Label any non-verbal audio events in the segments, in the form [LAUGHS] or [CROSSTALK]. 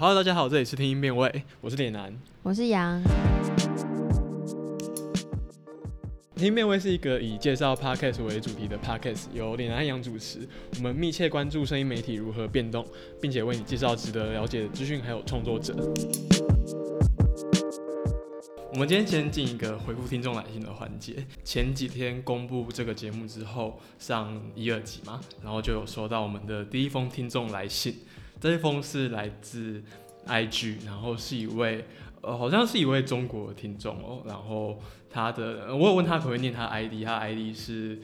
Hello，大家好，这里是听音辨位，我是脸男。我是杨，听音辨位是一个以介绍 podcast 为主题的 podcast，由脸男和杨主持。我们密切关注声音媒体如何变动，并且为你介绍值得了解的资讯还有创作者。我们今天先进一个回复听众来信的环节。前几天公布这个节目之后，上一二集嘛，然后就有收到我们的第一封听众来信。这封是来自 IG，然后是一位呃，好像是一位中国听众哦。然后他的，我有问他可不可以念他 ID，他 ID 是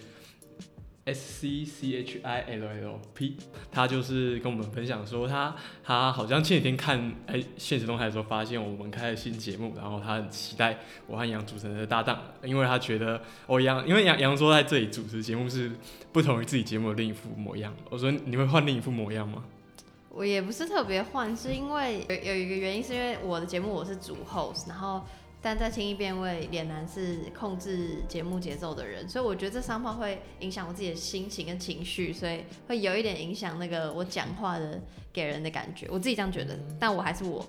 S C C H I L L P。他就是跟我们分享说，他他好像前几天看哎现实动态的时候，发现我们开了新节目，然后他很期待我和杨主持人的搭档，因为他觉得哦杨，因为杨杨说在这里主持节目是不同于自己节目的另一副模样。我说你会换另一副模样吗？我也不是特别换，是因为有有一个原因，是因为我的节目我是主 host，然后但在轻易变位脸男是控制节目节奏的人，所以我觉得这三炮会影响我自己的心情跟情绪，所以会有一点影响那个我讲话的给人的感觉，我自己这样觉得，但我还是我。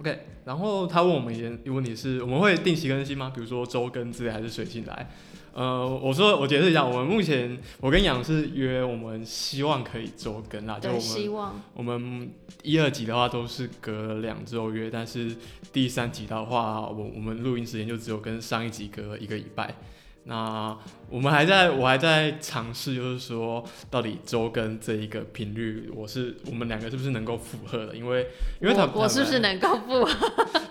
OK，然后他问我们一个问题是，我们会定期更新吗？比如说周更之类，还是水进来？呃，我说我解释一下，我们目前我跟杨是约，我们希望可以周更啦，就我们望我们一二集的话都是隔两周约，但是第三集的话，我我们录音时间就只有跟上一集隔一个礼拜。那我们还在，我还在尝试，就是说到底周更这一个频率，我是我们两个是不是能够符合的？因为因为他我我是不是能够不？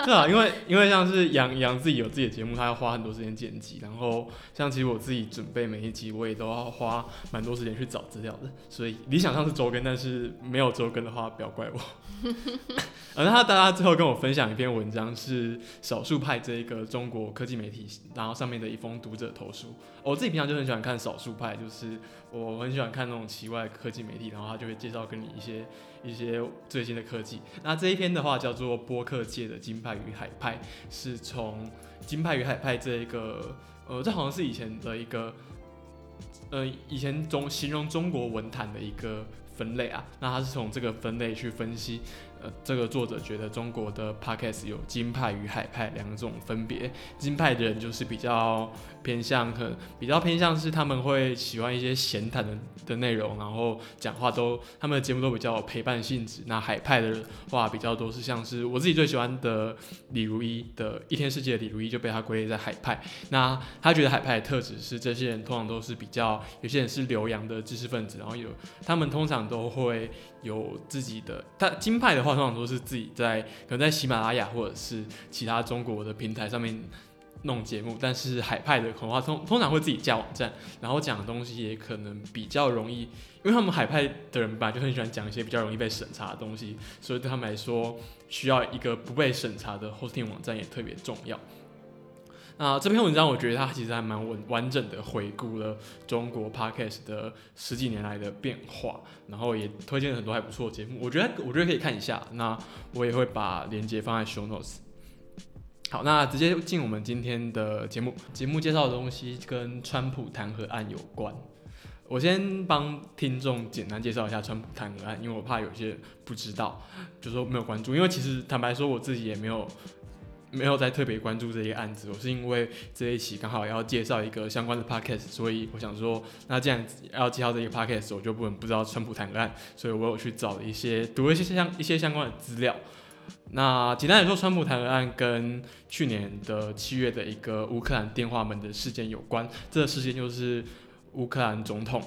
对啊，因为因为像是杨杨自己有自己的节目，他要花很多时间剪辑，然后像其实我自己准备每一集，我也都要花蛮多时间去找资料的，所以理想上是周更，但是没有周更的话，不要怪我。[LAUGHS] 而他大家最后跟我分享一篇文章，是少数派这一个中国科技媒体，然后上面的一封读者投书。我自己平常就很喜欢看少数派，就是我很喜欢看那种奇怪的科技媒体，然后他就会介绍跟你一些一些最新的科技。那这一篇的话叫做《播客界的金派与海派》，是从金派与海派这一个呃，这好像是以前的一个呃，以前中形容中国文坛的一个分类啊。那他是从这个分类去分析。呃，这个作者觉得中国的 podcast 有金派与海派两种分别。金派的人就是比较偏向，可比较偏向是他们会喜欢一些闲谈的的内容，然后讲话都他们的节目都比较有陪伴性质。那海派的话比较多是像是我自己最喜欢的李如一的《一天世界》的李如一就被他归类在海派。那他觉得海派的特质是这些人通常都是比较，有些人是留洋的知识分子，然后有他们通常都会有自己的，他金派的话通常都是自己在可能在喜马拉雅或者是其他中国的平台上面弄节目，但是海派的恐怕通通常会自己架网站，然后讲的东西也可能比较容易，因为他们海派的人吧就很喜欢讲一些比较容易被审查的东西，所以对他们来说，需要一个不被审查的 hosting 网站也特别重要。那这篇文章我觉得它其实还蛮完完整的回顾了中国 podcast 的十几年来的变化，然后也推荐了很多还不错的节目，我觉得我觉得可以看一下。那我也会把链接放在 show notes。好，那直接进我们今天的节目。节目介绍的东西跟川普弹劾案有关。我先帮听众简单介绍一下川普弹劾案，因为我怕有些不知道，就说没有关注。因为其实坦白说，我自己也没有没有在特别关注这些案子。我是因为这一期刚好要介绍一个相关的 podcast，所以我想说，那既然要介绍这个 podcast，我就不能不知道川普弹劾案，所以我有去找一些读一些相一些相关的资料。那简单来说，川普弹劾案跟去年的七月的一个乌克兰电话门的事件有关。这个事件就是乌克兰总统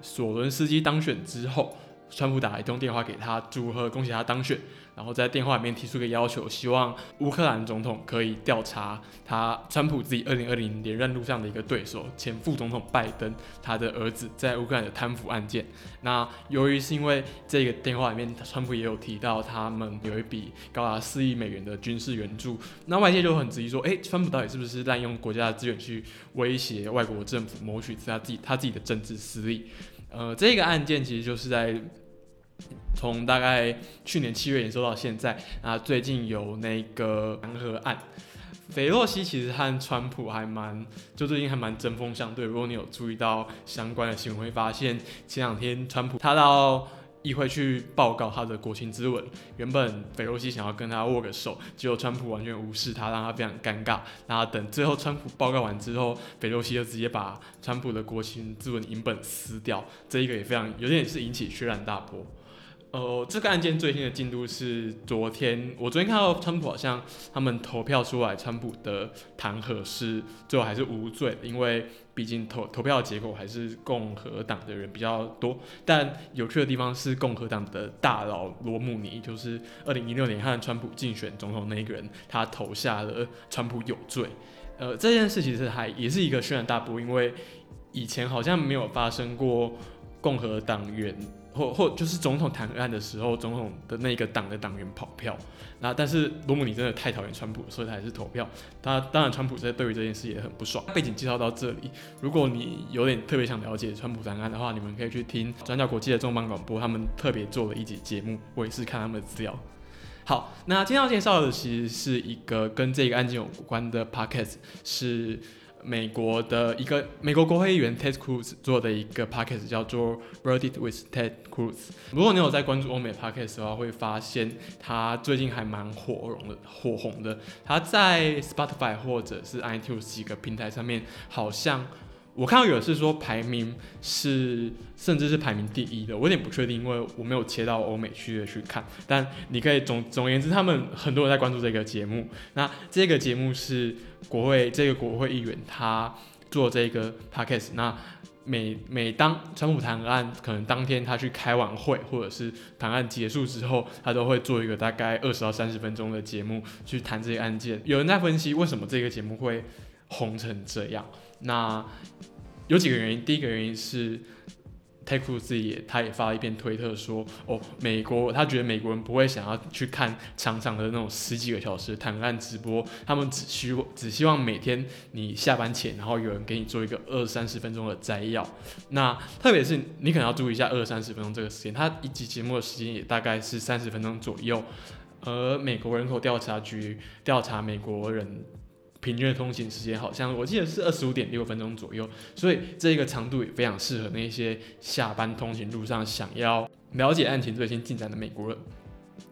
索伦斯基当选之后，川普打了一通电话给他，祝贺恭喜他当选。然后在电话里面提出个要求，希望乌克兰总统可以调查他川普自己二零二零连任路上的一个对手前副总统拜登他的儿子在乌克兰的贪腐案件。那由于是因为这个电话里面，川普也有提到他们有一笔高达四亿美元的军事援助，那外界就很质疑说，诶，川普到底是不是滥用国家的资源去威胁外国政府，谋取他自己他自己的政治私利？呃，这个案件其实就是在。从大概去年七月延收到现在，啊，最近有那个弹劾案，菲洛西其实和川普还蛮，就最近还蛮针锋相对。如果你有注意到相关的新闻，会发现前两天川普他到议会去报告他的国情之文。原本斐洛西想要跟他握个手，结果川普完全无视他，让他非常尴尬。然后等最后川普报告完之后，斐洛西就直接把川普的国情之文影本撕掉。这一个也非常有点是引起轩然大波。呃，这个案件最新的进度是昨天，我昨天看到川普好像他们投票出来，川普的弹劾是最后还是无罪，因为毕竟投投票结果还是共和党的人比较多。但有趣的地方是，共和党的大佬罗姆尼，就是二零一六年和川普竞选总统那一个人，他投下了川普有罪。呃，这件事其实还也是一个轩然大波，因为以前好像没有发生过共和党员。或或就是总统弹劾案的时候，总统的那个党的党员跑票，那但是罗姆尼真的太讨厌川普，所以他还是投票。他当然川普在对于这件事也很不爽。背景介绍到这里，如果你有点特别想了解川普弹案的话，你们可以去听转角国际的重磅广播，他们特别做了一集节目，我也是看他们的资料。好，那今天要介绍的其实是一个跟这个案件有关的 podcast，是。美国的一个美国国会议员 Ted Cruz 做的一个 podcast 叫做 Bird It with Ted Cruz。如果你有在关注欧美 podcast 的话，会发现他最近还蛮火红的，火红的。他在 Spotify 或者是 iTunes 几个平台上面，好像。我看到有的是说排名是，甚至是排名第一的，我有点不确定，因为我没有切到欧美区的去看。但你可以总总而言之，他们很多人在关注这个节目。那这个节目是国会这个国会议员他做这个 podcast。那每每当川普谈案可能当天他去开完会，或者是谈案结束之后，他都会做一个大概二十到三十分钟的节目去谈这个案件。有人在分析为什么这个节目会红成这样。那有几个原因，第一个原因是 t a k e 自己他也发了一篇推特说，哦，美国他觉得美国人不会想要去看长长的那种十几个小时谈案直播，他们只希只希望每天你下班前，然后有人给你做一个二三十分钟的摘要。那特别是你可能要注意一下二三十分钟这个时间，他一集节目的时间也大概是三十分钟左右，而美国人口调查局调查美国人。平均的通勤时间好像我记得是二十五点六分钟左右，所以这个长度也非常适合那些下班通勤路上想要了解案情最新进展的美国人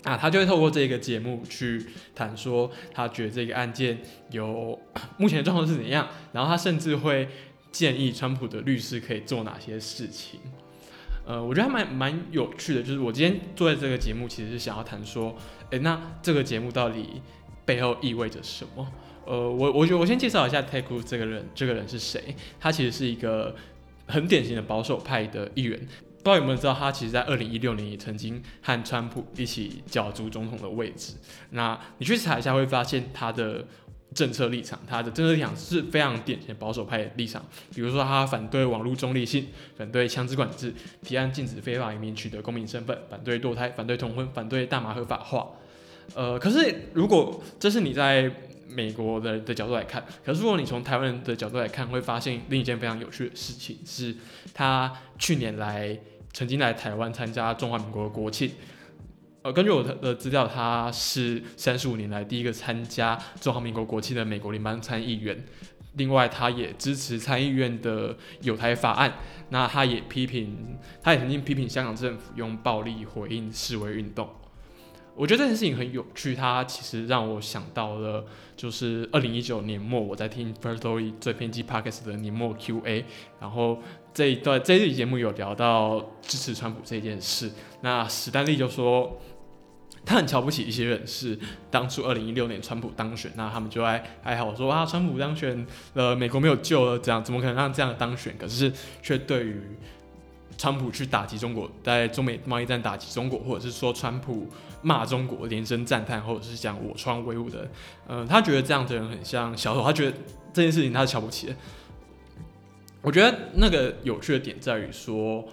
啊，他就会透过这个节目去谈说他觉得这个案件有目前的状况是怎样，然后他甚至会建议川普的律师可以做哪些事情。呃，我觉得还蛮蛮有趣的，就是我今天做在这个节目其实是想要谈说，诶，那这个节目到底背后意味着什么？呃，我我觉我先介绍一下 Ted Cruz 这个人，这个人是谁？他其实是一个很典型的保守派的议员。不知道有没有知道，他其实在二零一六年也曾经和川普一起角逐总统的位置。那你去查一下，会发现他的政策立场，他的政策立场是非常典型的保守派的立场。比如说，他反对网络中立性，反对枪支管制，提案禁止非法移民取得公民身份，反对堕胎，反对同婚，反对大麻合法化。呃，可是如果这是你在美国的的角度来看，可是如果你从台湾人的角度来看，会发现另一件非常有趣的事情是，他去年来曾经来台湾参加中华民国国庆。呃，根据我的资料，他是三十五年来第一个参加中华民国国庆的美国联邦参议员。另外，他也支持参议院的有台法案。那他也批评，他也曾经批评香港政府用暴力回应示威运动。我觉得这件事情很有趣，它其实让我想到了，就是二零一九年末我在听 First Story 最偏激 Podcast 的年末 Q&A，然后这一段这一期节目有聊到支持川普这件事，那史丹利就说他很瞧不起一些人，是当初二零一六年川普当选，那他们就爱还好说啊，川普当选了，美国没有救了，这样怎么可能让这样当选？可是却对于川普去打击中国，在中美贸易战打击中国，或者是说川普。骂中国，连声赞叹，或者是讲我川威武的，嗯，他觉得这样的人很像小丑，他觉得这件事情他是瞧不起的。我觉得那个有趣的点在于说，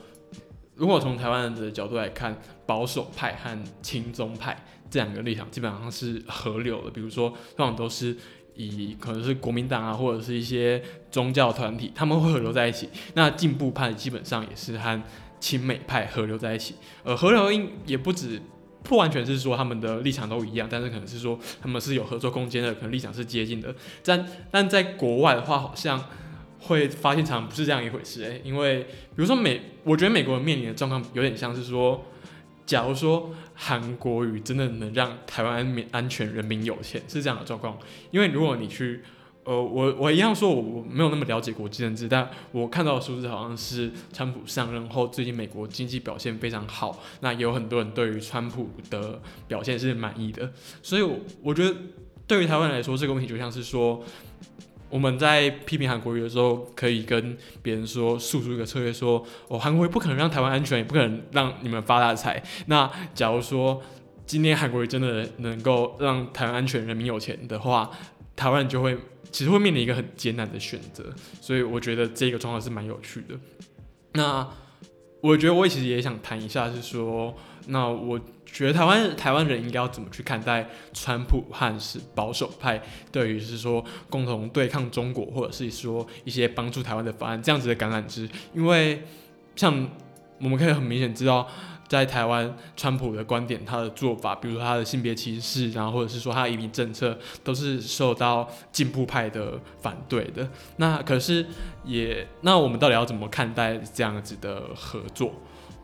如果从台湾人的角度来看，保守派和亲中派这两个立场基本上是合流的。比如说，通常都是以可能是国民党啊，或者是一些宗教团体，他们会合流在一起。那进步派基本上也是和亲美派合流在一起。呃，合流应也不止。不完全是说他们的立场都一样，但是可能是说他们是有合作空间的，可能立场是接近的。但但在国外的话，好像会发现常不是这样一回事诶、因为比如说美，我觉得美国人面临的状况有点像是说，假如说韩国语真的能让台湾民安全人民有钱，是这样的状况。因为如果你去，呃，我我一样说我我没有那么了解国际政治，但我看到的数字好像是川普上任后，最近美国经济表现非常好，那也有很多人对于川普的表现是满意的，所以我我觉得对于台湾来说，这个问题就像是说。我们在批评韩国瑜的时候，可以跟别人说，诉出一个策略，说，哦，韩国瑜不可能让台湾安全，也不可能让你们发大财。那假如说今天韩国瑜真的能够让台湾安全、人民有钱的话，台湾就会其实会面临一个很艰难的选择。所以我觉得这个状况是蛮有趣的。那我觉得我其实也想谈一下，是说，那我。觉得台湾台湾人应该要怎么去看待川普和是保守派对于是说共同对抗中国，或者是说一些帮助台湾的方案这样子的橄榄枝？因为像我们可以很明显知道，在台湾川普的观点，他的做法，比如说他的性别歧视，然后或者是说他的移民政策，都是受到进步派的反对的。那可是也那我们到底要怎么看待这样子的合作？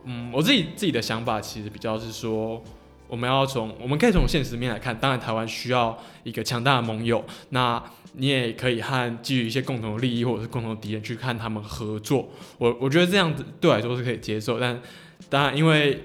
嗯，我自己自己的想法其实比较是说，我们要从我们可以从现实面来看，当然台湾需要一个强大的盟友，那你也可以和基于一些共同的利益或者是共同的敌人去看他们合作。我我觉得这样子对我来说是可以接受，但当然因为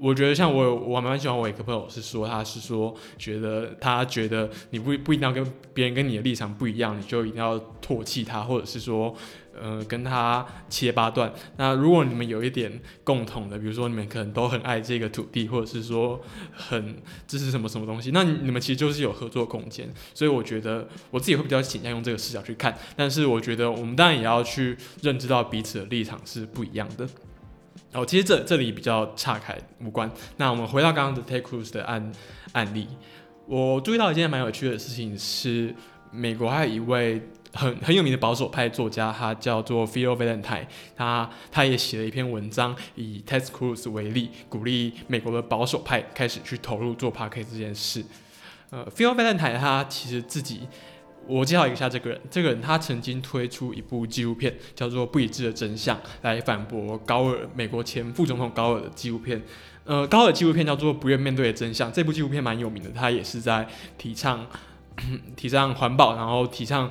我觉得像我我蛮喜欢我一个朋友是说他是说觉得他觉得你不不一定要跟别人跟你的立场不一样，你就一定要唾弃他，或者是说。呃，跟他切八段。那如果你们有一点共同的，比如说你们可能都很爱这个土地，或者是说很支持什么什么东西，那你们其实就是有合作空间。所以我觉得我自己会比较倾向用这个视角去看。但是我觉得我们当然也要去认知到彼此的立场是不一样的。哦，其实这这里比较岔开无关。那我们回到刚刚的 Take Cruise 的案案例，我注意到一件蛮有趣的事情是，美国还有一位。很很有名的保守派作家，他叫做 Phil Valentine，他他也写了一篇文章，以 Ted Cruz 为例，鼓励美国的保守派开始去投入做 p a r k 这件事。呃，Phil Valentine 他其实自己，我介绍一下这个人，这个人他曾经推出一部纪录片，叫做《不一致的真相》，来反驳高尔，美国前副总统高尔的纪录片。呃，高尔纪录片叫做《不愿面对的真相》，这部纪录片蛮有名的，他也是在提倡 [COUGHS] 提倡环保，然后提倡。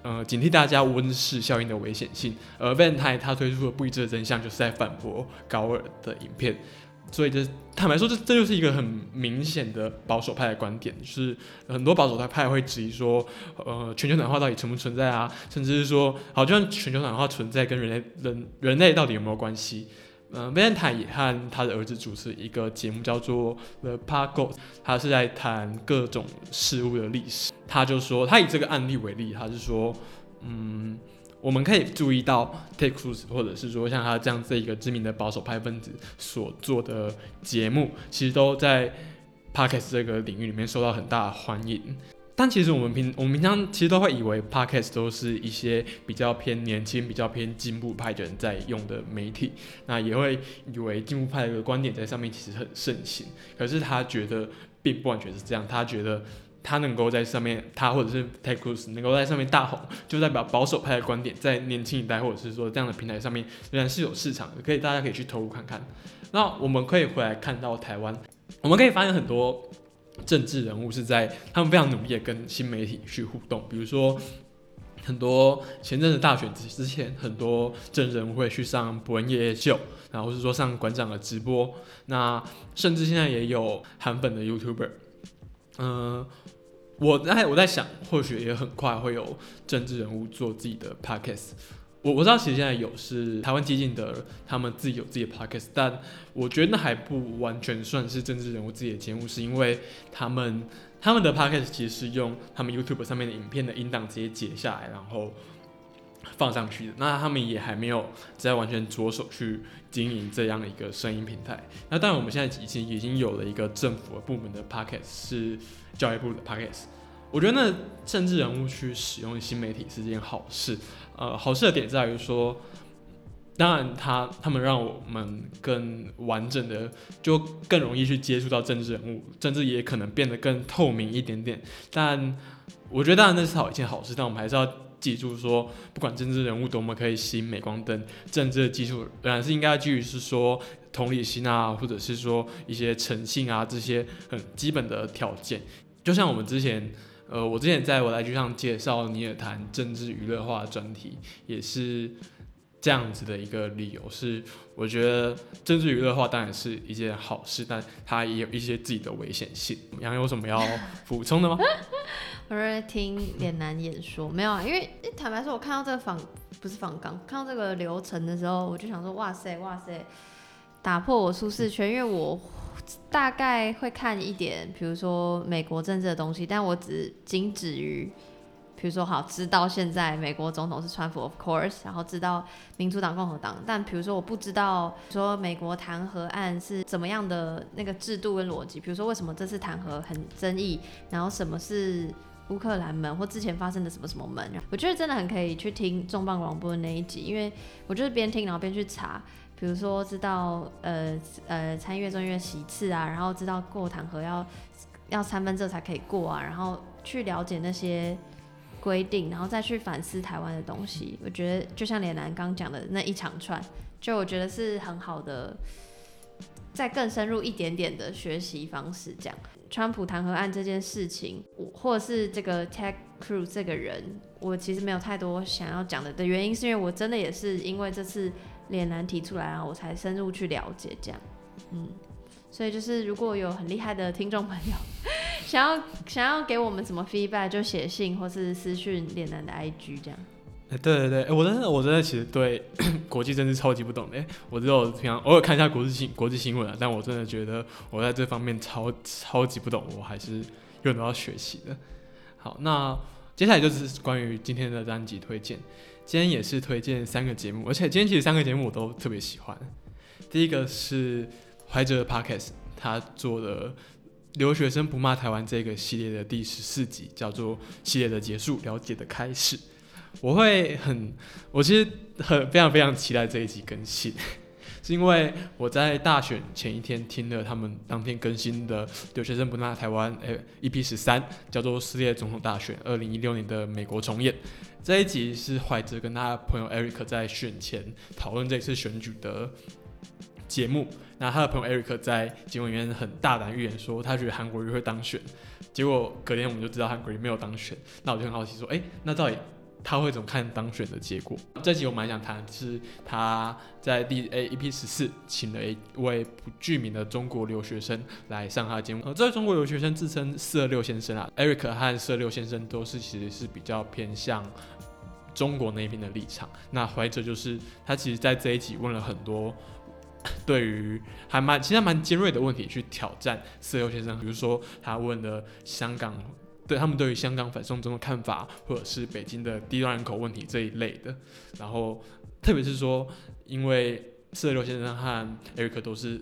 呃，警惕大家温室效应的危险性。而 Van 他推出的不一致的真相，就是在反驳高尔的影片。所以，这坦白说，这这就是一个很明显的保守派的观点，就是很多保守派派会质疑说，呃，全球暖化到底存不存在啊？甚至是说，好，就算全球暖化存在，跟人类人人类到底有没有关系？嗯，Van 泰也和他的儿子主持一个节目，叫做 The Park，他是在谈各种事物的历史。他就说，他以这个案例为例，他是说，嗯，我们可以注意到 Ted Cruz，或者是说像他这样子一个知名的保守派分子所做的节目，其实都在 Podcast 这个领域里面受到很大的欢迎。但其实我们平我们平常其实都会以为 podcast 都是一些比较偏年轻、比较偏进步派的人在用的媒体，那也会以为进步派的观点在上面其实很盛行。可是他觉得并不完全是这样，他觉得他能够在上面，他或者是 t e c h r u s 能够在上面大红，就代表保守派的观点在年轻一代或者是说这样的平台上面仍然是有市场的，可以大家可以去投入看看。那我们可以回来看到台湾，我们可以发现很多。政治人物是在他们非常努力的跟新媒体去互动，比如说很多前阵子大选之之前，很多政治人物会去上伯恩夜夜秀，然后是说上馆长的直播，那甚至现在也有韩粉的 YouTuber，嗯，我在我在想，或许也很快会有政治人物做自己的 Podcast。我我知道，其实现在有是台湾激进的，他们自己有自己的 podcast，但我觉得那还不完全算是政治人物自己的节目，是因为他们他们的 podcast 其实是用他们 YouTube 上面的影片的音档直接截下来，然后放上去的。那他们也还没有在完全着手去经营这样的一个声音平台。那当然，我们现在已经已经有了一个政府部门的 podcast，是教育部的 podcast。我觉得那政治人物去使用新媒体是件好事。呃，好事的点在于说，当然他他们让我们更完整的，就更容易去接触到政治人物，政治也可能变得更透明一点点。但我觉得当然那是好一件好事，但我们还是要记住说，不管政治人物多么可以吸引镁光灯，政治的基础仍然是应该基于是说同理心啊，或者是说一些诚信啊这些很基本的条件。就像我们之前，呃，我之前在我来剧上介绍尼尔谈政治娱乐化专题，也是这样子的一个理由，是我觉得政治娱乐化当然是一件好事，但它也有一些自己的危险性。杨有什么要补充的吗？[LAUGHS] 我在听脸男演说，没有啊，因为坦白说，我看到这个访不是访纲，看到这个流程的时候，我就想说，哇塞，哇塞，打破我舒适圈，因为我大概会看一点，比如说美国政治的东西，但我只仅止于，比如说好知道现在美国总统是川普，of course，然后知道民主党、共和党，但比如说我不知道说美国弹劾案是怎么样的那个制度跟逻辑，比如说为什么这次弹劾很争议，然后什么是。乌克兰门或之前发生的什么什么门，我觉得真的很可以去听重磅广播的那一集，因为我就是边听然后边去查，比如说知道呃呃参议院众议院席次啊，然后知道过弹劾要要三分之才可以过啊，然后去了解那些规定，然后再去反思台湾的东西。我觉得就像脸南刚讲的那一长串，就我觉得是很好的，再更深入一点点的学习方式，这样。川普弹劾案这件事情，我或是这个 Tech Crew 这个人，我其实没有太多想要讲的的原因，是因为我真的也是因为这次脸男提出来啊，我才深入去了解这样，嗯，所以就是如果有很厉害的听众朋友想要想要给我们什么 feedback，就写信或是私讯脸男的 IG 这样。哎，对对对，我真的，我真的其实对 [CLEARS THROAT] 国际政治超级不懂的。我只有平常偶尔看一下国际新国际新闻啊，但我真的觉得我在这方面超超级不懂，我还是有很多要学习的。好，那接下来就是关于今天的专辑推荐。今天也是推荐三个节目，而且今天其实三个节目我都特别喜欢。第一个是怀哲的 Podcast 他做的留学生不骂台湾这个系列的第十四集，叫做系列的结束，了解的开始。我会很，我其实很非常非常期待这一集更新，[LAUGHS] 是因为我在大选前一天听了他们当天更新的《留学生不骂台湾》诶 EP 十三，叫做《撕裂总统大选：二零一六年的美国重演》。这一集是怀哲跟他朋友 Eric 在选前讨论这次选举的节目。那他的朋友 Eric 在节目里面很大胆预言说，他觉得韩国瑜会当选。结果隔天我们就知道韩国瑜没有当选。那我就很好奇说，哎，那到底？他会怎么看当选的结果？这集我蛮想谈，是他在第 A EP 十四请了一位不具名的中国留学生来上他的节目。呃，这位中国留学生自称四二六先生啊，Eric 和四二六先生都是其实是比较偏向中国那边的立场。那怀哲就是他其实在这一集问了很多 [LAUGHS] 对于还蛮其实蛮尖锐的问题去挑战四六先生，比如说他问的香港。对他们对于香港反送中的看法，或者是北京的低端人口问题这一类的，然后特别是说，因为四六先生和艾瑞克都是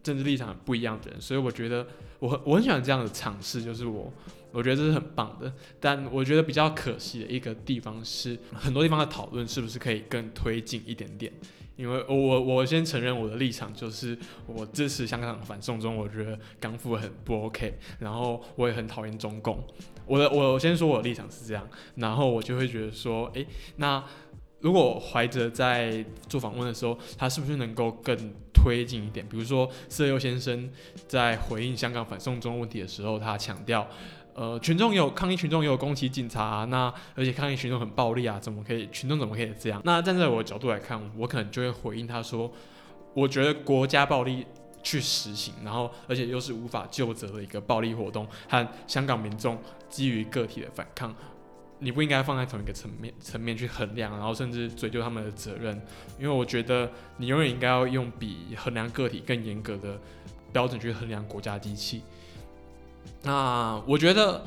政治立场不一样的人，所以我觉得我很我很喜欢这样的尝试，就是我我觉得这是很棒的。但我觉得比较可惜的一个地方是，很多地方的讨论是不是可以更推进一点点。因为我我先承认我的立场就是我支持香港反送中，我觉得港府很不 OK，然后我也很讨厌中共。我的我先说我的立场是这样，然后我就会觉得说，诶，那如果怀哲在做访问的时候，他是不是能够更推进一点？比如说色诱先生在回应香港反送中问题的时候，他强调。呃，群众有抗议，群众也有攻击警察，那而且抗议群众很暴力啊，怎么可以？群众怎么可以这样？那站在我的角度来看，我可能就会回应他说，我觉得国家暴力去实行，然后而且又是无法救责的一个暴力活动，和香港民众基于个体的反抗，你不应该放在同一个层面层面去衡量，然后甚至追究他们的责任，因为我觉得你永远应该要用比衡量个体更严格的标准去衡量国家机器。那我觉得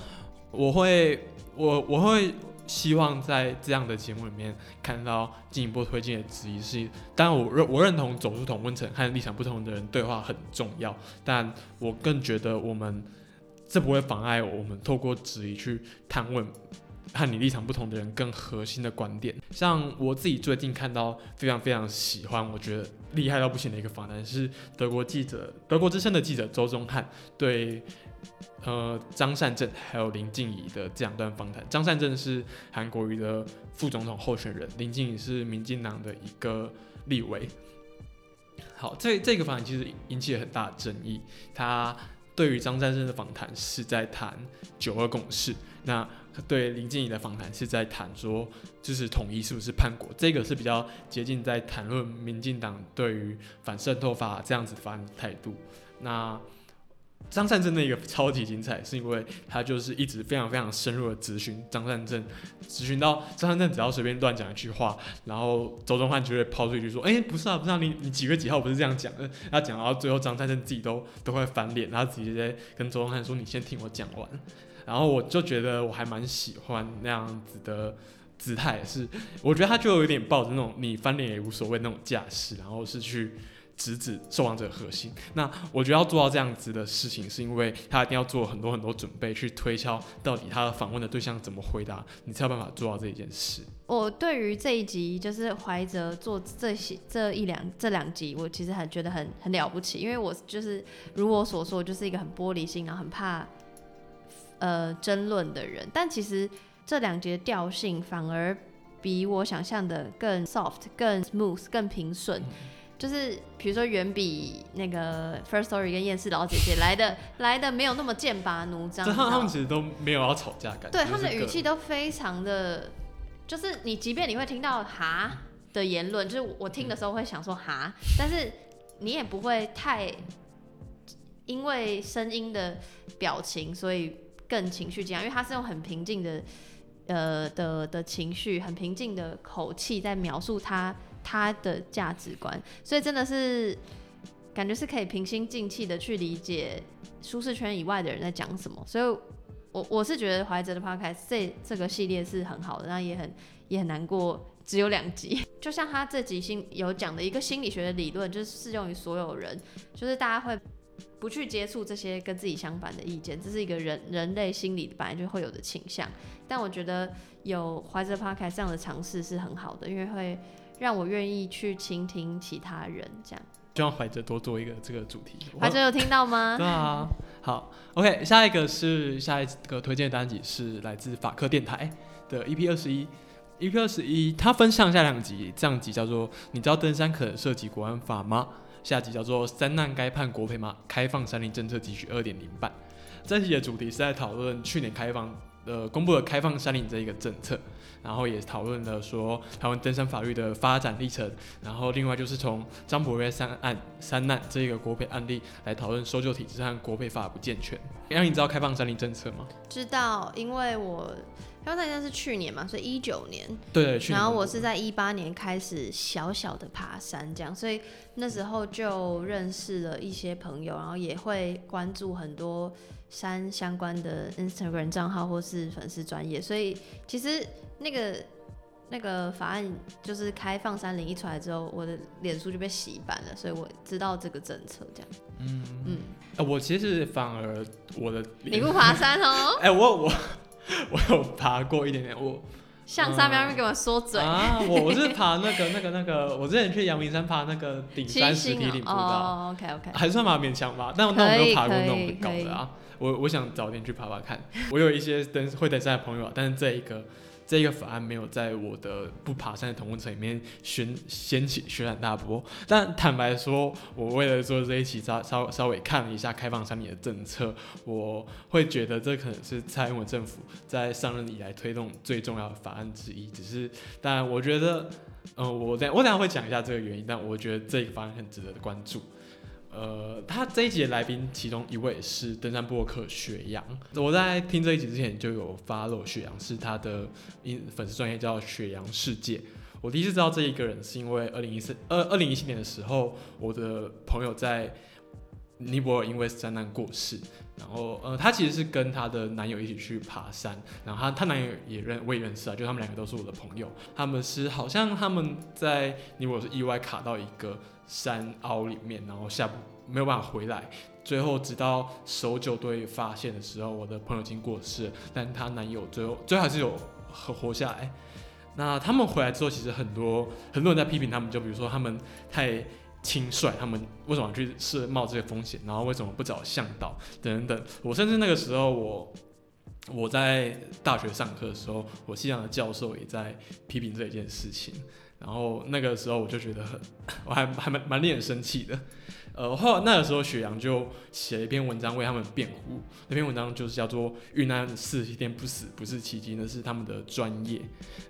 我会我我会希望在这样的节目里面看到进一步推进的质疑是，当然我认我认同走出同温层和立场不同的人对话很重要，但我更觉得我们这不会妨碍我们透过质疑去探问和你立场不同的人更核心的观点。像我自己最近看到非常非常喜欢，我觉得厉害到不行的一个访谈是德国记者、德国之声的记者周宗汉对呃张善政还有林静怡的这两段访谈。张善政是韩国瑜的副总统候选人，林静怡是民进党的一个立委。好，这这个访谈其实引起了很大的争议。他对于张善政的访谈是在谈九二共识，那对林静怡的访谈是在谈说，就是统一是不是叛国？这个是比较接近在谈论民进党对于反渗透法这样子发的态度。那张善政那个超级精彩，是因为他就是一直非常非常深入的咨询张善政，咨询到张善政只要随便乱讲一句话，然后周宗汉就会抛出一句说：“哎、不是啊，不是啊，你你几月几号不是这样讲的？”他讲到最后，张善政自己都都会翻脸，然后直接跟周宗汉说：“你先听我讲完。”然后我就觉得我还蛮喜欢那样子的姿态，是我觉得他就有点抱着那种你翻脸也无所谓那种架势，然后是去。直指受访者核心。那我觉得要做到这样子的事情，是因为他一定要做很多很多准备，去推敲到底他的访问的对象怎么回答，你才有办法做到这一件事。我对于这一集就是怀哲做这些这一两这两集，我其实很觉得很很了不起，因为我就是如我所说，就是一个很玻璃心，然后很怕呃争论的人。但其实这两集的调性反而比我想象的更 soft、更 smooth、更平顺。就是比如说，远比那个 First Story 跟厌世老姐姐来的 [LAUGHS] 来的没有那么剑拔弩张。这他们其实都没有要吵架感觉，对他们的语气都非常的，就是你即便你会听到哈的言论，就是我听的时候会想说哈，但是你也不会太因为声音的表情，所以更情绪激昂，因为他是用很平静的呃的的情绪，很平静的口气在描述他他的价值观，所以真的是感觉是可以平心静气的去理解舒适圈以外的人在讲什么，所以我我是觉得怀哲的 podcast 这这个系列是很好的，那也很也很难过，只有两集。就像他这集心有讲的一个心理学的理论，就是适用于所有人，就是大家会不去接触这些跟自己相反的意见，这是一个人人类心理本来就会有的倾向。但我觉得有怀哲 podcast 这样的尝试是很好的，因为会让我愿意去倾听其他人这样。希望怀哲多做一个这个主题。怀哲有听到吗？[LAUGHS] 对啊，好，OK，下一个是下一个推荐单集是来自法科电台的 EP 二十一，EP 二十一它分上下两集，上集叫做“你知道登山可能涉及国安法吗？”下集叫做“三难该判国赔吗？开放山林政策汲取二点零版”。这集的主题是在讨论去年开放呃公布的开放山林这一个政策。然后也讨论了说台湾登山法律的发展历程，然后另外就是从张博瑞三案三难这个国赔案例来讨论搜救体制和国赔法不健全。让你知道开放山林政策吗？知道，因为我开放山林是去年嘛，所以一九年。对对，去年然后我是在一八年开始小小的爬山，这样，所以那时候就认识了一些朋友，然后也会关注很多山相关的 Instagram 账号或是粉丝专业，所以其实那个那个法案就是开放山林一出来之后，我的脸书就被洗版了，所以我知道这个政策这样。嗯嗯，呃我其实反而我的你不爬山哦，[LAUGHS] 哎、我我我有爬过一点点，我 [LAUGHS] 向上面给我说嘴。啊，我我是爬那个那个那个，我之前去阳明山爬那个顶山实星体岭步道。哦，OK OK，还算蛮勉强吧，但我但我没有爬过那种很高的啊。我我想早点去爬爬看。我有一些登会登山的朋友啊，但是这一个这个法案没有在我的不爬山的同温层里面掀掀起轩然大波。但坦白说，我为了做这一期稍稍稍微看了一下开放山林的政策，我会觉得这可能是蔡英文政府在上任以来推动最重要的法案之一。只是，但我觉得，嗯、我等我等下会讲一下这个原因，但我觉得这个法案很值得关注。呃，他这一集的来宾其中一位是登山博客雪阳。我在听这一集之前就有发落雪阳，是他的因粉丝专业叫雪阳世界。我第一次知道这一个人是因为二零一四二二零一七年的时候，我的朋友在尼泊尔因为灾难过世，然后呃，她其实是跟她的男友一起去爬山，然后她她男友也认我也认识啊，就他们两个都是我的朋友，他们是好像他们在尼泊尔是意外卡到一个山凹里面，然后下没有办法回来。最后，直到搜救队发现的时候，我的朋友已经过世，但她男友最后最后还是有活活下来。那他们回来之后，其实很多很多人在批评他们，就比如说他们太轻率，他们为什么去是冒这些风险，然后为什么不找向导等等等。我甚至那个时候，我我在大学上课的时候，我系上的教授也在批评这一件事情。然后那个时候我就觉得很，[LAUGHS] 我还还蛮蛮令人生气的。呃，后来那个时候雪阳就写了一篇文章为他们辩护，那篇文章就是叫做“遇难四十天不死不是奇迹”，那是他们的专业。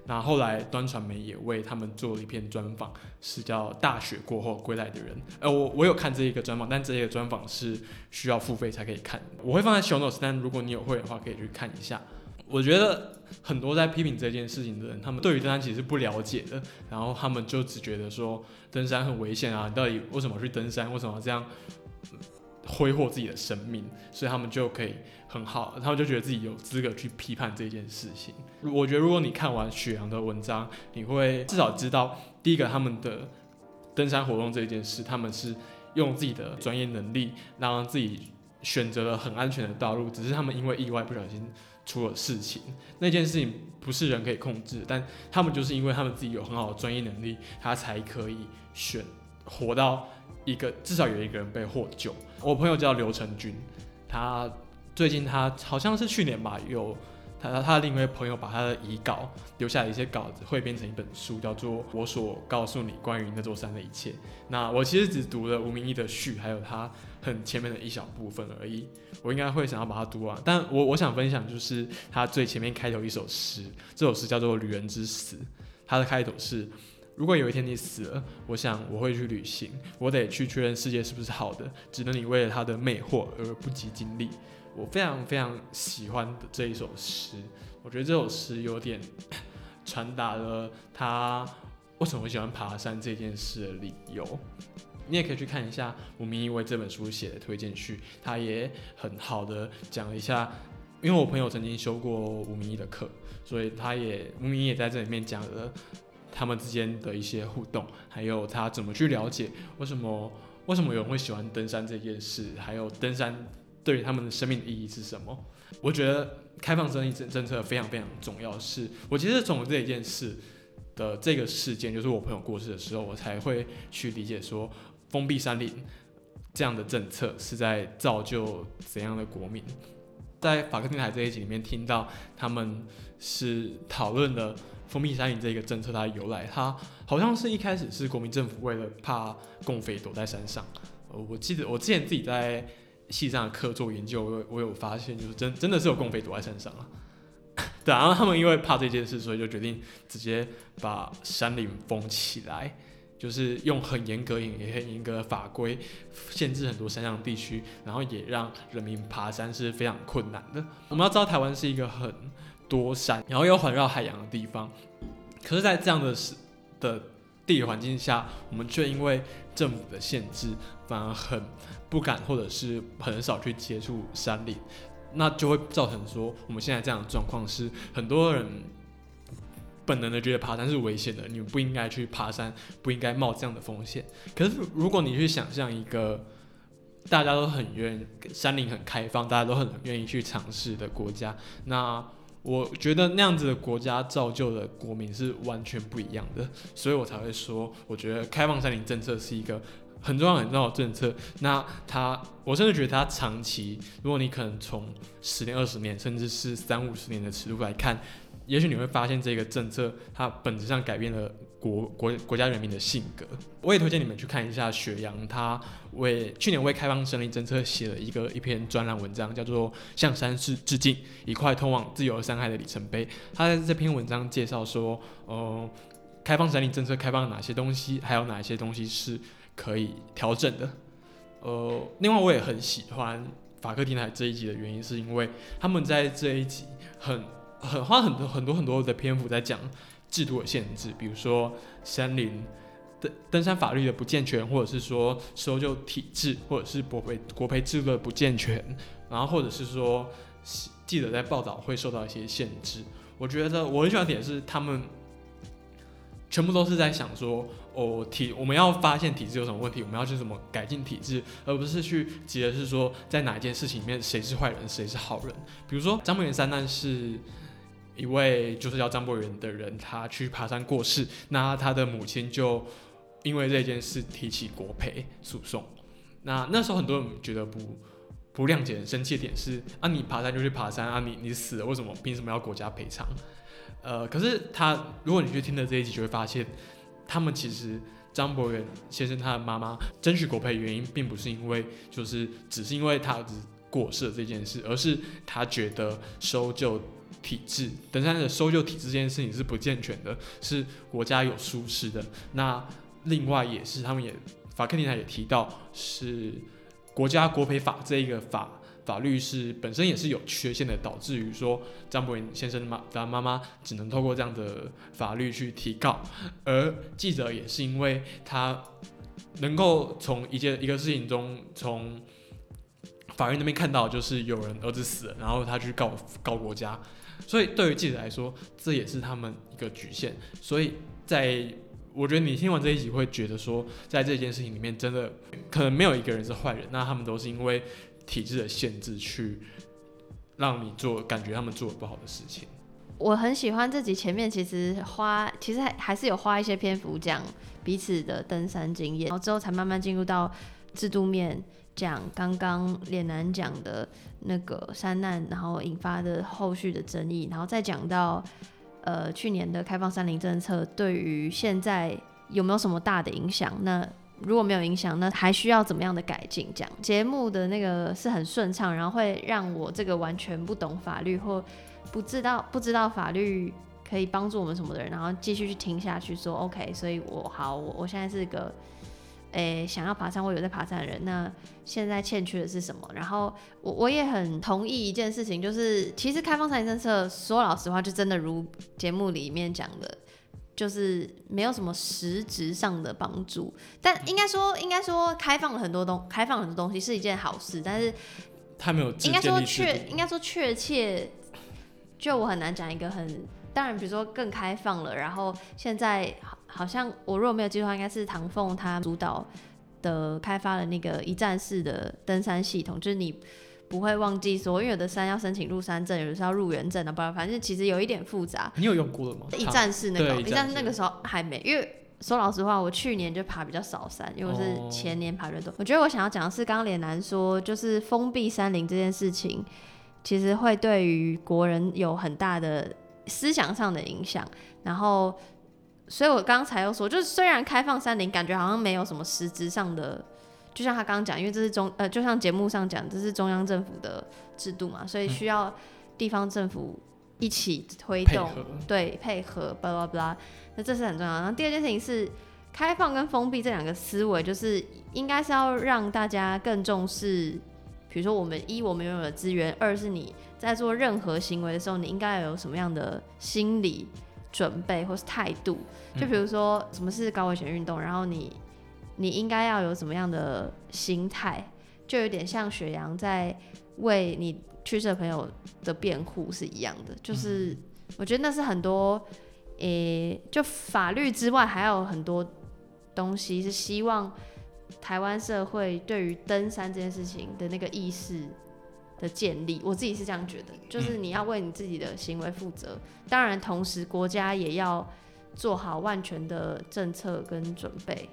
那后来端传媒也为他们做了一篇专访，是叫《大雪过后归来的人》。呃，我我有看这一个专访，但这一个专访是需要付费才可以看。我会放在 show notes，但如果你有会的话，可以去看一下。我觉得很多在批评这件事情的人，他们对于登山其实是不了解的，然后他们就只觉得说登山很危险啊，到底为什么去登山？为什么这样挥霍自己的生命？所以他们就可以很好，他们就觉得自己有资格去批判这件事情。我觉得如果你看完雪阳的文章，你会至少知道，第一个他们的登山活动这件事，他们是用自己的专业能力让自己选择了很安全的道路，只是他们因为意外不小心。出了事情，那件事情不是人可以控制，但他们就是因为他们自己有很好的专业能力，他才可以选活到一个至少有一个人被获救。我朋友叫刘成军，他最近他好像是去年吧有。他他另一位朋友把他的遗稿留下的一些稿子汇编成一本书，叫做《我所告诉你关于那座山的一切》。那我其实只读了吴明义的序，还有他很前面的一小部分而已。我应该会想要把它读完，但我我想分享就是他最前面开头一首诗，这首诗叫做《旅人之死》。它的开头是：如果有一天你死了，我想我会去旅行，我得去确认世界是不是好的，只能你为了它的魅惑而不及经历。我非常非常喜欢的这一首诗，我觉得这首诗有点传达了他为什么喜欢爬山这件事的理由。你也可以去看一下吴明义为这本书写的推荐序，他也很好的讲了一下。因为我朋友曾经修过吴明义的课，所以他也吴明义也在这里面讲了他们之间的一些互动，还有他怎么去了解为什么为什么有人会喜欢登山这件事，还有登山。对于他们的生命的意义是什么？我觉得开放生意政政策非常非常重要。是我其实从这一件事的这个事件，就是我朋友过世的时候，我才会去理解说，封闭山林这样的政策是在造就怎样的国民。在法克电台这一集里面听到，他们是讨论了封闭山林这个政策它的由来。它好像是一开始是国民政府为了怕共匪躲在山上。呃，我记得我之前自己在。系上的课做研究，我我有发现，就是真真的是有共匪躲在山上啊。[LAUGHS] 对，然后他们因为怕这件事，所以就决定直接把山林封起来，就是用很严格、也很严格的法规限制很多山上地区，然后也让人民爬山是非常困难的。我们要知道，台湾是一个很多山，然后又环绕海洋的地方，可是，在这样的是的地理环境下，我们却因为政府的限制，反而很。不敢，或者是很少去接触山林，那就会造成说我们现在这样的状况是很多人本能的觉得爬山是危险的，你们不应该去爬山，不应该冒这样的风险。可是如果你去想象一个大家都很愿山林很开放，大家都很愿意去尝试的国家，那我觉得那样子的国家造就的国民是完全不一样的，所以我才会说，我觉得开放山林政策是一个。很重要很重要的政策，那它，我甚至觉得它长期，如果你可能从十年、二十年，甚至是三五十年的尺度来看，也许你会发现这个政策它本质上改变了国国国家人民的性格。我也推荐你们去看一下雪阳，他为去年为开放森林政策写了一个一篇专栏文章，叫做《向山市致敬：一块通往自由山海的里程碑》。他在这篇文章介绍说，呃，开放森林政策开放了哪些东西，还有哪些东西是。可以调整的，呃，另外我也很喜欢法克电台这一集的原因，是因为他们在这一集很很花很多很多很多的篇幅在讲制度的限制，比如说山林登登山法律的不健全，或者是说搜救体制，或者是国培国培制度的不健全，然后或者是说记者在报道会受到一些限制。我觉得我很喜欢点是他们。全部都是在想说，哦，体我们要发现体制有什么问题，我们要去怎么改进体制，而不是去急的是说，在哪一件事情里面谁是坏人，谁是好人。比如说张木元三难是一位就是叫张博元的人，他去爬山过世，那他的母亲就因为这件事提起国赔诉讼。那那时候很多人觉得不不谅解、很生气点是啊，你爬山就去爬山啊，你你死了为什么凭什么要国家赔偿？呃，可是他如果你去听了这一集，就会发现他们其实张博元先生他的妈妈争取国赔原因，并不是因为就是只是因为他儿子过世这件事，而是他觉得搜救体制登山的搜救体制这件事情是不健全的，是国家有疏失的。那另外也是他们也法克电台也提到是。国家国赔法这一个法法律是本身也是有缺陷的，导致于说张博云先生妈的妈妈只能透过这样的法律去提告，而记者也是因为他能够从一件一个事情中从法院那边看到，就是有人儿子死了，然后他去告告国家，所以对于记者来说，这也是他们一个局限，所以在。我觉得你听完这一集会觉得说，在这件事情里面，真的可能没有一个人是坏人，那他们都是因为体制的限制去让你做，感觉他们做了不好的事情。我很喜欢这集前面其实花，其实还还是有花一些篇幅讲彼此的登山经验，然后之后才慢慢进入到制度面讲刚刚脸男讲的那个山难，然后引发的后续的争议，然后再讲到。呃，去年的开放山林政策对于现在有没有什么大的影响？那如果没有影响，那还需要怎么样的改进？这样节目的那个是很顺畅，然后会让我这个完全不懂法律或不知道不知道法律可以帮助我们什么的人，然后继续去听下去，说 OK，所以我好，我我现在是个。诶，想要爬山或有在爬山的人，那现在欠缺的是什么？然后我我也很同意一件事情，就是其实开放山林政策，说老实话，就真的如节目里面讲的，就是没有什么实质上的帮助。但应该说，应该说开放了很多东，开放很多东西是一件好事。但是他没有应该说确，应该说确切，就我很难讲一个很。当然，比如说更开放了，然后现在好好像我如果没有记错，应该是唐凤他主导的开发了那个一站式的登山系统，就是你不会忘记说，因为有的山要申请入山证，有的是要入园证的，不然反正其实有一点复杂。你有用过了吗？一站式那个，一站式那个时候还没，因为说老实话，我去年就爬比较少山，因为我是前年爬越多。我觉得我想要讲的是，刚刚脸男说，就是封闭山林这件事情，其实会对于国人有很大的。思想上的影响，然后，所以我刚才又说，就是虽然开放山林，感觉好像没有什么实质上的，就像他刚刚讲，因为这是中呃，就像节目上讲，这是中央政府的制度嘛，所以需要地方政府一起推动，对，配合，巴拉巴拉，那这是很重要。然后第二件事情是，开放跟封闭这两个思维，就是应该是要让大家更重视，比如说我们一我们拥有的资源，二是你。在做任何行为的时候，你应该有什么样的心理准备或是态度？就比如说，什么是高危险运动，然后你你应该要有什么样的心态？就有点像雪阳在为你去世的朋友的辩护是一样的。就是我觉得那是很多，诶，就法律之外还有很多东西是希望台湾社会对于登山这件事情的那个意识。的建立，我自己是这样觉得，就是你要为你自己的行为负责，当然同时国家也要做好万全的政策跟准备，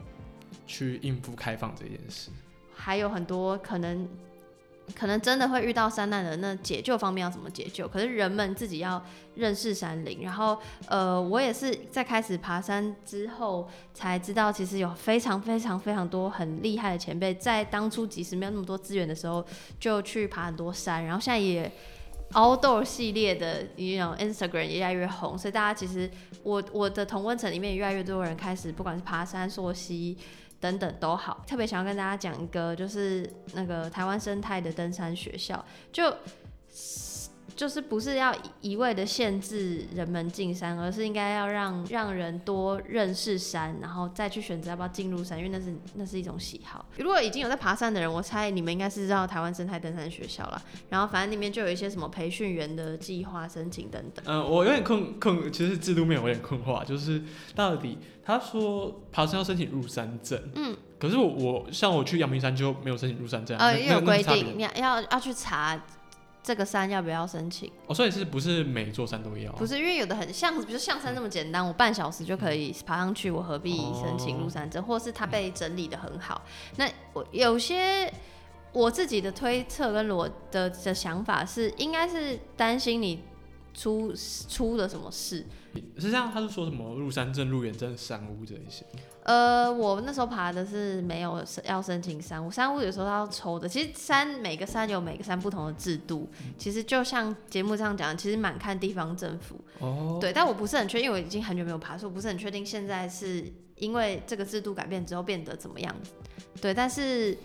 去应付开放这件事，还有很多可能。可能真的会遇到山难的，那解救方面要怎么解救？可是人们自己要认识山林，然后呃，我也是在开始爬山之后才知道，其实有非常非常非常多很厉害的前辈，在当初即使没有那么多资源的时候，就去爬很多山，然后现在也 outdoor 系列的，你 know Instagram 也越来越红，所以大家其实我我的同温层里面越来越多人开始，不管是爬山溯溪。等等都好，特别想要跟大家讲一个，就是那个台湾生态的登山学校，就。就是不是要一味的限制人们进山，而是应该要让让人多认识山，然后再去选择要不要进入山，因为那是那是一种喜好。如果已经有在爬山的人，我猜你们应该是知道台湾生态登山学校了。然后反正里面就有一些什么培训员的计划申请等等。嗯，我有点困困，其实制度面有点困惑，就是到底他说爬山要申请入山证，嗯，可是我我像我去阳明山就没有申请入山证，呃，也有规定，你要要要去查。这个山要不要申请？哦，所以是不是每座山都要？不是，因为有的很像，比如象山这么简单，我半小时就可以爬上去，我何必申请入山证？或是它被整理的很好？那我有些我自己的推测跟我的的想法是，应该是担心你出出了什么事。实际上，他是说什么入山证、入园证、山屋这一些。呃，我那时候爬的是没有要申请山屋，山屋有时候要抽的。其实山每个山有每个山不同的制度，其实就像节目上讲，其实蛮看地方政府。哦。对，但我不是很确定，因为我已经很久没有爬，所以我不是很确定现在是因为这个制度改变之后变得怎么样。对，但是，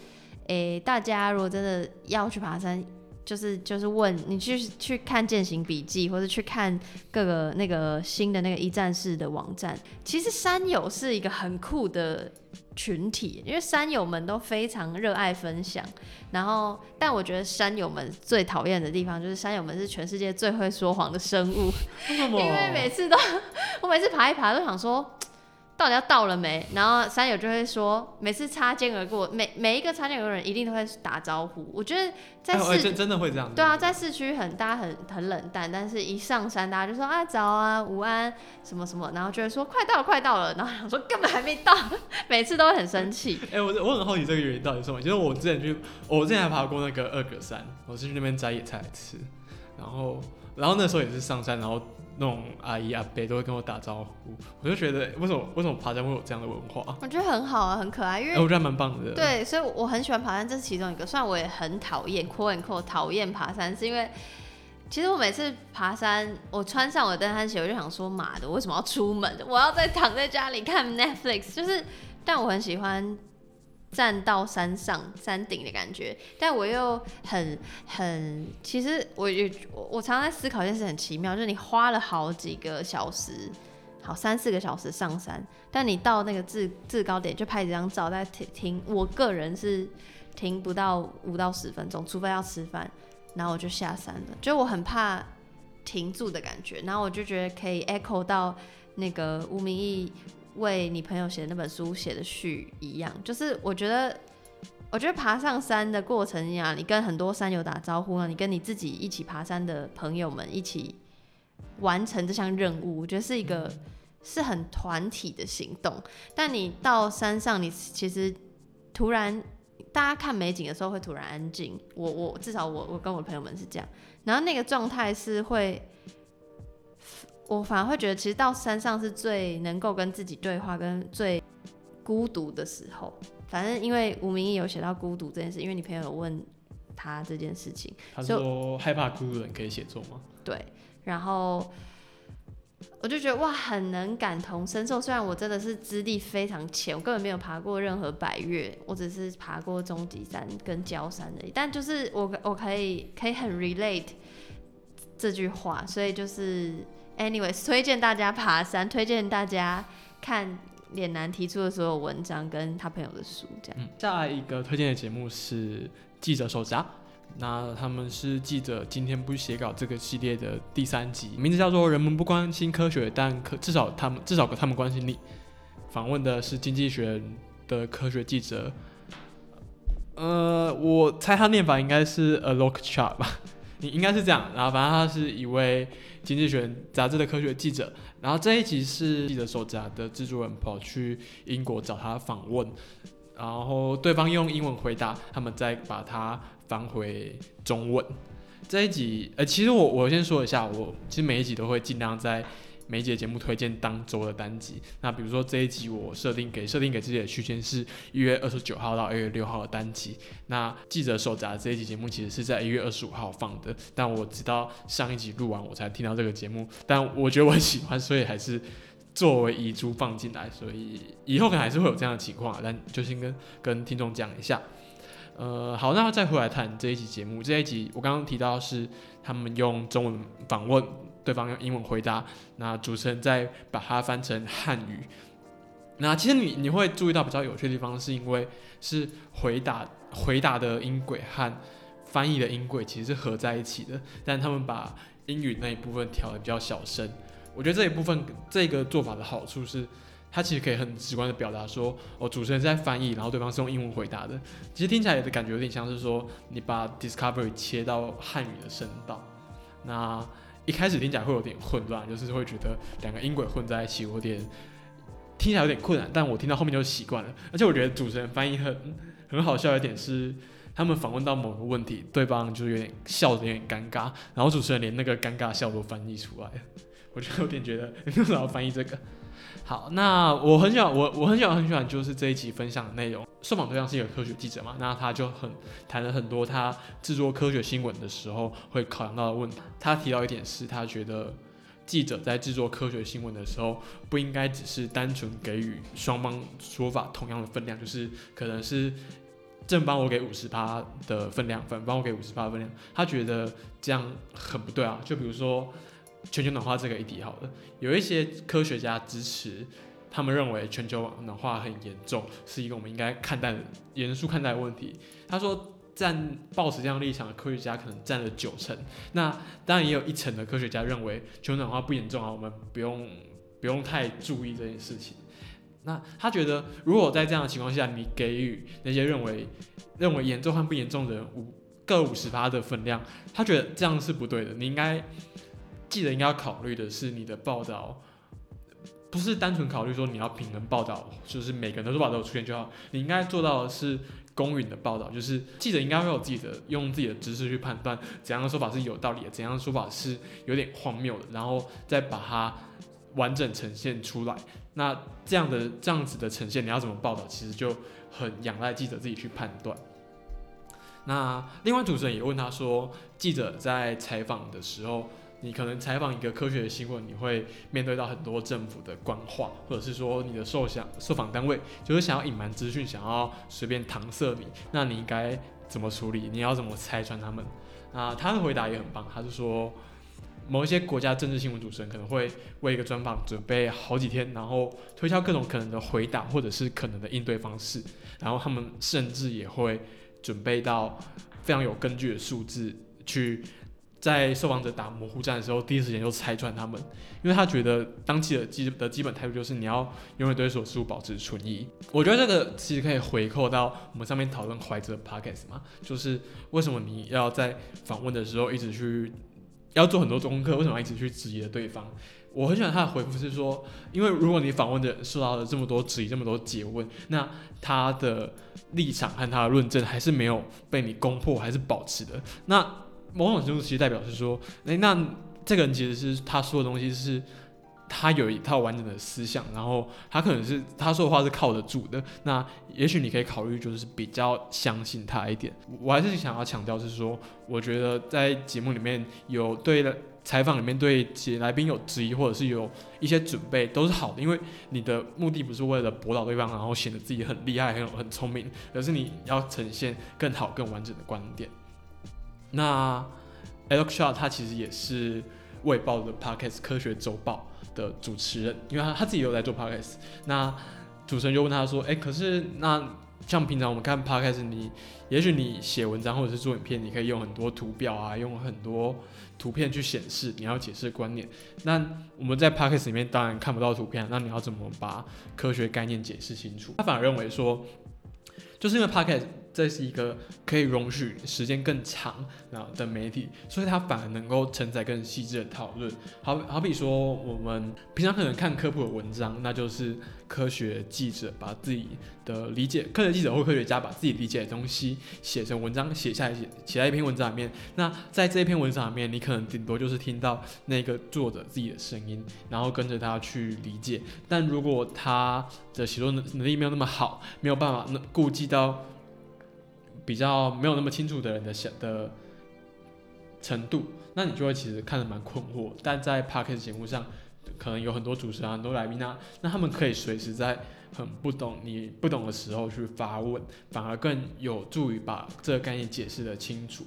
诶，大家如果真的要去爬山。就是就是问你去去看践行笔记，或者去看各个那个新的那个一站式的网站。其实山友是一个很酷的群体，因为山友们都非常热爱分享。然后，但我觉得山友们最讨厌的地方就是山友们是全世界最会说谎的生物，因为每次都 [LAUGHS] 我每次爬一爬都想说。到底要到了没？然后山友就会说，每次擦肩而过，每每一个擦肩而过的人一定都会打招呼。我觉得在市真的会这样。对啊，在市区很大家很很冷淡，但是一上山大家就说啊早啊午安什么什么，然后就会说快到了快到了，然后想说根本还没到，每次都会很生气。[LAUGHS] 哎，我我很好奇这个原因到底是什么？就是我之前去，我之前还爬过那个二格山，我是去那边摘野菜来吃，然后然后那时候也是上山，然后。那种阿姨阿伯都会跟我打招呼，我就觉得为什么为什么爬山会有这样的文化？我觉得很好啊，很可爱，因为我觉得蛮棒的。对，所以我很喜欢爬山，这是其中一个。虽然我也很讨厌，quote unquote 讨厌爬山，是因为其实我每次爬山，我穿上我的登山鞋，我就想说，妈的，为什么要出门？我要再躺在家里看 Netflix。就是，但我很喜欢。站到山上山顶的感觉，但我又很很，其实我也我我常常在思考一件事，很奇妙，就是你花了好几个小时，好三四个小时上山，但你到那个制制高点就拍几张照，再停停，我个人是停不到五到十分钟，除非要吃饭，然后我就下山了，就我很怕停住的感觉，然后我就觉得可以 echo 到那个吴明义。为你朋友写的那本书写的序一样，就是我觉得，我觉得爬上山的过程呀，你跟很多山友打招呼啊，你跟你自己一起爬山的朋友们一起完成这项任务，我觉得是一个是很团体的行动。但你到山上，你其实突然大家看美景的时候会突然安静，我我至少我我跟我朋友们是这样，然后那个状态是会。我反而会觉得，其实到山上是最能够跟自己对话、跟最孤独的时候。反正因为吴明义有写到孤独这件事，因为你朋友有问他这件事情，他说害怕孤独的人可以写作吗？对，然后我就觉得哇，很能感同身受。虽然我真的是资历非常浅，我根本没有爬过任何百越，我只是爬过终极山跟焦山而已。但就是我我可以可以很 relate 这句话，所以就是。Anyways，推荐大家爬山，推荐大家看脸男提出的所有文章跟他朋友的书，这样。下一个推荐的节目是记者手札，那他们是记者今天不写稿这个系列的第三集，名字叫做《人们不关心科学，但可至少他们至少他们关心你》。访问的是经济学的科学记者，呃，我猜他念法应该是 a l o c k chart” 吧。你应该是这样，然后反正他是一位《经济学》杂志的科学记者，然后这一集是记者手札的制作人跑去英国找他访问，然后对方用英文回答，他们再把它翻回中文。这一集，呃，其实我我先说一下，我其实每一集都会尽量在。每节节目推荐当周的单集，那比如说这一集我设定给设定给自己的区间是一月二十九号到二月六号的单集。那记者手札这一集节目其实是在一月二十五号放的，但我直到上一集录完我才听到这个节目，但我觉得我很喜欢，所以还是作为遗珠放进来。所以以后可能还是会有这样的情况，但就先跟跟听众讲一下。呃，好，那再回来谈这一集节目，这一集我刚刚提到是他们用中文访问。对方用英文回答，那主持人再把它翻成汉语。那其实你你会注意到比较有趣的地方，是因为是回答回答的音轨和翻译的音轨其实是合在一起的，但他们把英语那一部分调的比较小声。我觉得这一部分这个做法的好处是，他其实可以很直观的表达说，哦，主持人在翻译，然后对方是用英文回答的。其实听起来的感觉有点像是说，你把 Discovery 切到汉语的声道。那一开始听起来会有点混乱，就是会觉得两个音轨混在一起，有点听起来有点困难。但我听到后面就习惯了。而且我觉得主持人翻译很很好笑一点是，他们访问到某个问题，对方就有点笑的有点尴尬，然后主持人连那个尴尬笑都翻译出来，我就有点觉得你为什么要翻译这个？好，那我很喜欢我我很喜欢很喜欢就是这一集分享的内容。受访对象是一个科学记者嘛，那他就很谈了很多他制作科学新闻的时候会考量到的问题。他提到一点是，他觉得记者在制作科学新闻的时候，不应该只是单纯给予双方说法同样的分量，就是可能是正方我给五十趴的分量，反方我给五十趴分量。他觉得这样很不对啊。就比如说。全球暖化这个议题，好了，有一些科学家支持，他们认为全球暖化很严重，是一个我们应该看待严肃看待的问题。他说，占抱持这样立场的科学家可能占了九成，那当然也有一成的科学家认为全球暖化不严重啊，我们不用不用太注意这件事情。那他觉得，如果在这样的情况下，你给予那些认为认为严重和不严重的人五各五十趴的分量，他觉得这样是不对的，你应该。记得应该要考虑的是，你的报道不是单纯考虑说你要平衡报道，就是每个人的说法都有出现就好。你应该做到的是公允的报道，就是记者应该会有自己的用自己的知识去判断怎样的说法是有道理的，怎样的说法是有点荒谬的，然后再把它完整呈现出来。那这样的这样子的呈现，你要怎么报道，其实就很仰赖记者自己去判断。那另外主持人也问他说，记者在采访的时候。你可能采访一个科学的新闻，你会面对到很多政府的官话，或者是说你的受想受访单位就是想要隐瞒资讯，想要随便搪塞你，那你应该怎么处理？你要怎么拆穿他们？那他的回答也很棒，他是说某一些国家政治新闻主持人可能会为一个专访准备好几天，然后推销各种可能的回答或者是可能的应对方式，然后他们甚至也会准备到非常有根据的数字去。在受访者打模糊战的时候，第一时间就拆穿他们，因为他觉得当记者基的基本态度就是你要永远对所事物保持存疑。我觉得这个其实可以回扣到我们上面讨论怀哲 podcast 嘛，就是为什么你要在访问的时候一直去要做很多功课，为什么一直去质疑对方？我很喜欢他的回复是说，因为如果你访问的受到了这么多质疑、这么多诘问，那他的立场和他的论证还是没有被你攻破，还是保持的。那某种程度其实代表是说，诶，那这个人其实是他说的东西是，他有一套完整的思想，然后他可能是他说的话是靠得住的。那也许你可以考虑就是比较相信他一点。我还是想要强调是说，我觉得在节目里面有对采访里面对来宾有质疑，或者是有一些准备都是好的，因为你的目的不是为了驳倒对方，然后显得自己很厉害、很有很聪明，而是你要呈现更好、更完整的观点。那 Alex Shaw 他其实也是《卫报》的 Podcast 科学周报的主持人，因为他他自己有在做 Podcast。那主持人就问他说：“哎，可是那像平常我们看 Podcast，你也许你写文章或者是做影片，你可以用很多图表啊，用很多图片去显示你要解释观念。那我们在 Podcast 里面当然看不到图片，那你要怎么把科学概念解释清楚？”他反而认为说，就是因为 Podcast。这是一个可以容许时间更长的媒体，所以它反而能够承载更细致的讨论。好好比说，我们平常可能看科普的文章，那就是科学记者把自己的理解，科学记者或科学家把自己理解的东西写成文章，写下来，写写在一篇文章里面。那在这一篇文章里面，你可能顶多就是听到那个作者自己的声音，然后跟着他去理解。但如果他的写作能能力没有那么好，没有办法那顾及到。比较没有那么清楚的人的想的程度，那你就会其实看得蛮困惑。但在 p a r k e s 节目上，可能有很多主持人、很多来宾啊，那他们可以随时在很不懂你不懂的时候去发问，反而更有助于把这个概念解释的清楚。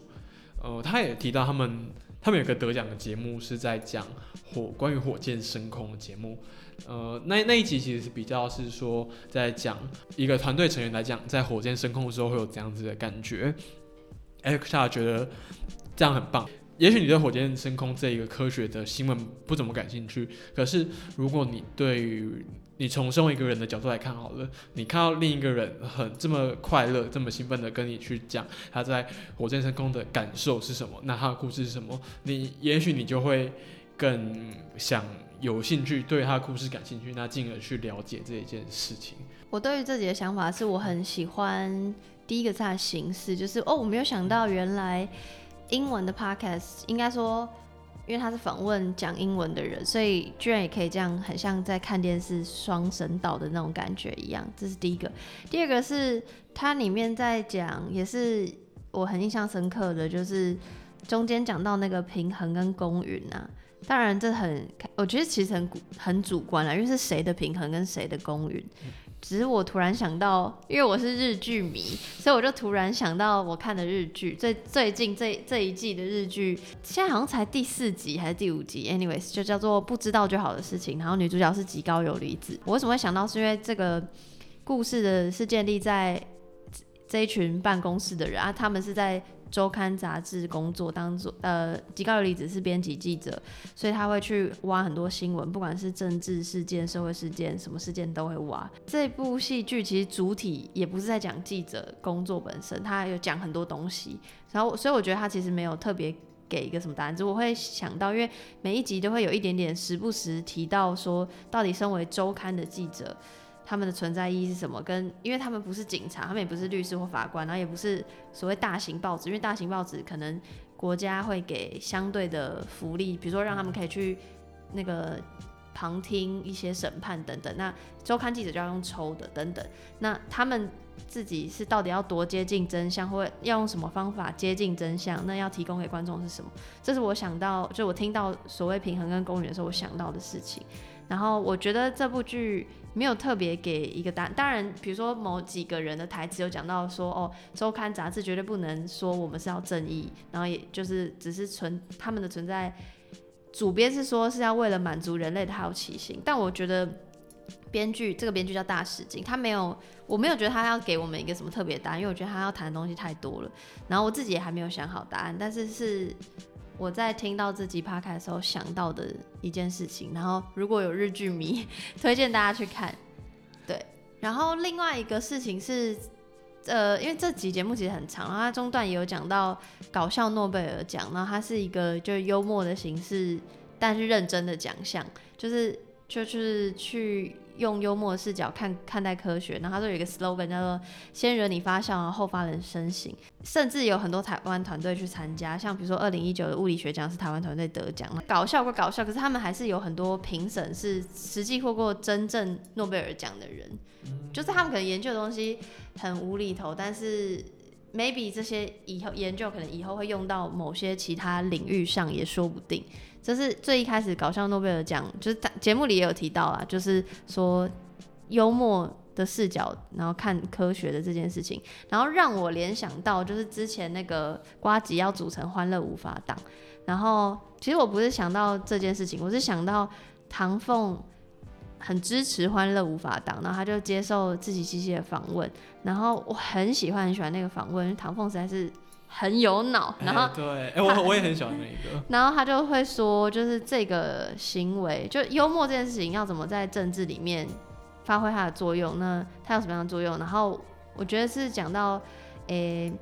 呃，他也提到他们他们有个得奖的节目是在讲火关于火箭升空的节目。呃，那那一集其实是比较是说，在讲一个团队成员来讲，在火箭升空的时候会有这样子的感觉。Alexa 觉得这样很棒，也许你对火箭升空这一个科学的新闻不怎么感兴趣，可是如果你对于你从身为一个人的角度来看好了，你看到另一个人很这么快乐、这么兴奋的跟你去讲他在火箭升空的感受是什么，那他的故事是什么，你也许你就会更想有兴趣对他的故事感兴趣，那进而去了解这一件事情。我对于自己的想法是我很喜欢第一个是它的形式，就是哦，我没有想到原来英文的 podcast 应该说。因为他是访问讲英文的人，所以居然也可以这样，很像在看电视双声道的那种感觉一样。这是第一个。第二个是它里面在讲，也是我很印象深刻的，就是中间讲到那个平衡跟公允啊。当然这很，我觉得其实很很主观了，因为是谁的平衡跟谁的公允。只是我突然想到，因为我是日剧迷，所以我就突然想到我看的日剧，最最近这这一季的日剧，现在好像才第四集还是第五集，anyways 就叫做不知道就好的事情。然后女主角是极高游离子。我为什么会想到？是因为这个故事的是建立在这一群办公室的人啊，他们是在。周刊杂志工作当做呃，吉高由里子是编辑记者，所以他会去挖很多新闻，不管是政治事件、社会事件，什么事件都会挖。这部戏剧其实主体也不是在讲记者工作本身，他有讲很多东西。然后，所以我觉得他其实没有特别给一个什么答案，只我会想到，因为每一集都会有一点点时不时提到说，到底身为周刊的记者。他们的存在意义是什么？跟因为他们不是警察，他们也不是律师或法官，然后也不是所谓大型报纸，因为大型报纸可能国家会给相对的福利，比如说让他们可以去那个旁听一些审判等等。那周刊记者就要用抽的等等。那他们自己是到底要多接近真相，或要用什么方法接近真相？那要提供给观众是什么？这是我想到，就我听到所谓平衡跟公允的时候，我想到的事情。然后我觉得这部剧。没有特别给一个答案，当然，比如说某几个人的台词有讲到说，哦，周刊杂志绝对不能说我们是要正义，然后也就是只是存他们的存在，主编是说是要为了满足人类的好奇心，但我觉得编剧这个编剧叫大使劲，他没有，我没有觉得他要给我们一个什么特别答案，因为我觉得他要谈的东西太多了，然后我自己也还没有想好答案，但是是。我在听到这集 podcast 的时候想到的一件事情，然后如果有日剧迷，[LAUGHS] 推荐大家去看。对，然后另外一个事情是，呃，因为这集节目其实很长，然后它中段也有讲到搞笑诺贝尔奖，然后它是一个就是幽默的形式，但是认真的奖项，就是就是去。用幽默视角看看待科学，然后他说有一个 slogan 叫做“先惹你发笑，然后发人深省”，甚至有很多台湾团队去参加，像比如说二零一九的物理学奖是台湾团队得奖，搞笑归搞笑，可是他们还是有很多评审是实际获过真正诺贝尔奖的人，就是他们可能研究的东西很无厘头，但是 maybe 这些以后研究可能以后会用到某些其他领域上也说不定。这是最一开始搞笑诺贝尔奖，就是节目里也有提到啊，就是说幽默的视角，然后看科学的这件事情，然后让我联想到就是之前那个瓜吉要组成欢乐无法党，然后其实我不是想到这件事情，我是想到唐凤很支持欢乐无法党，然后他就接受自己机器的访问，然后我很喜欢很喜欢那个访问，唐凤实在是。很有脑，然后对，哎，我我也很喜欢那个。[LAUGHS] 然后他就会说，就是这个行为，就幽默这件事情要怎么在政治里面发挥它的作用？那它有什么样的作用？然后我觉得是讲到，诶，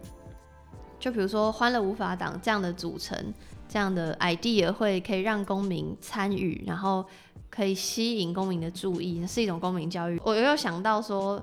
就比如说欢乐无法党这样的组成，这样的 idea 会可以让公民参与，然后可以吸引公民的注意，是一种公民教育。我有想到说。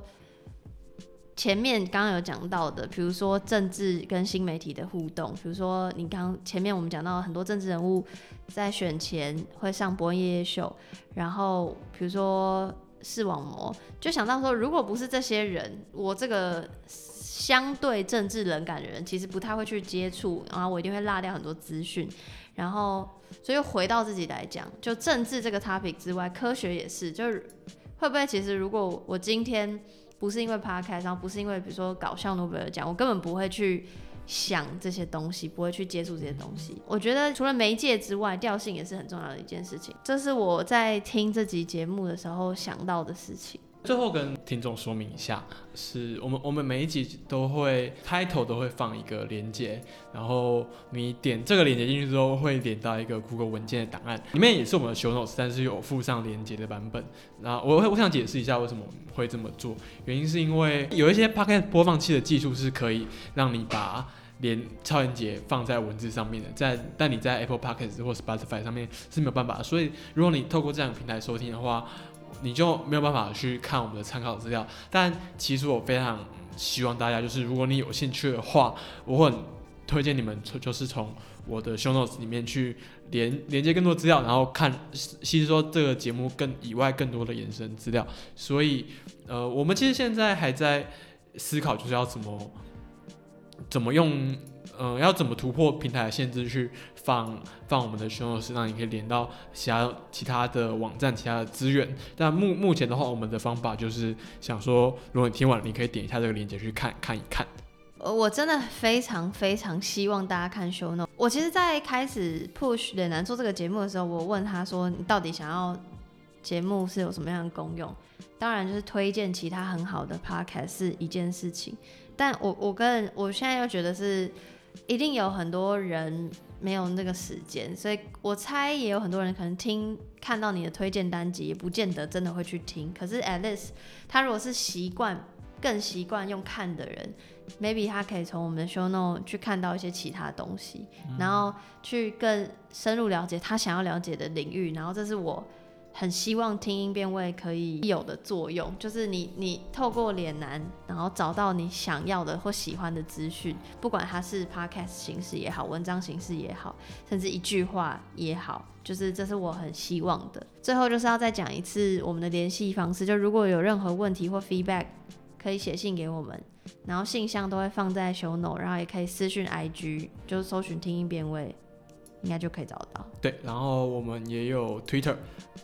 前面刚刚有讲到的，比如说政治跟新媒体的互动，比如说你刚前面我们讲到很多政治人物在选前会上《播夜夜秀》，然后比如说视网膜，就想到说，如果不是这些人，我这个相对政治冷感的人，其实不太会去接触，然后我一定会落掉很多资讯，然后所以回到自己来讲，就政治这个 topic 之外，科学也是，就是会不会其实如果我今天。不是因为 podcast，然后不是因为比如说搞笑诺贝尔奖，我根本不会去想这些东西，不会去接触这些东西。我觉得除了媒介之外，调性也是很重要的一件事情。这是我在听这集节目的时候想到的事情。最后跟听众说明一下，是我们我们每一集都会开头都会放一个连接，然后你点这个连接进去之后，会连到一个 Google 文件的档案，里面也是我们的 Show Notes，但是有附上连接的版本。那我会我想解释一下为什么会这么做，原因是因为有一些 Podcast 播放器的技术是可以让你把连超连接放在文字上面的，在但你在 Apple Podcast 或 Spotify 上面是没有办法，所以如果你透过这样的平台收听的话，你就没有办法去看我们的参考资料。但其实我非常希望大家，就是如果你有兴趣的话，我很推荐你们就是从我的 Show Notes 里面去连连接更多资料，然后看吸收这个节目更以外更多的延伸资料。所以，呃，我们其实现在还在思考，就是要怎么。怎么用？嗯，要怎么突破平台的限制去放放我们的 show notes，让你可以连到其他其他的网站、其他的资源？但目目前的话，我们的方法就是想说，如果你听完，你可以点一下这个链接去看看一看。呃，我真的非常非常希望大家看 show notes。我其实，在开始 push 脸男做这个节目的时候，我问他说：“你到底想要节目是有什么样的功用？”当然，就是推荐其他很好的 podcast 是一件事情。但我我跟我现在又觉得是，一定有很多人没有那个时间，所以我猜也有很多人可能听看到你的推荐单集，也不见得真的会去听。可是 Alice，他如果是习惯更习惯用看的人，maybe 他可以从我们的 show no 去看到一些其他东西，然后去更深入了解他想要了解的领域，然后这是我。很希望听音辨位可以有的作用，就是你你透过脸男，然后找到你想要的或喜欢的资讯，不管它是 podcast 形式也好，文章形式也好，甚至一句话也好，就是这是我很希望的。最后就是要再讲一次我们的联系方式，就如果有任何问题或 feedback，可以写信给我们，然后信箱都会放在 show note，然后也可以私讯 IG，就是搜寻听音辨位。应该就可以找得到。对，然后我们也有 Twitter，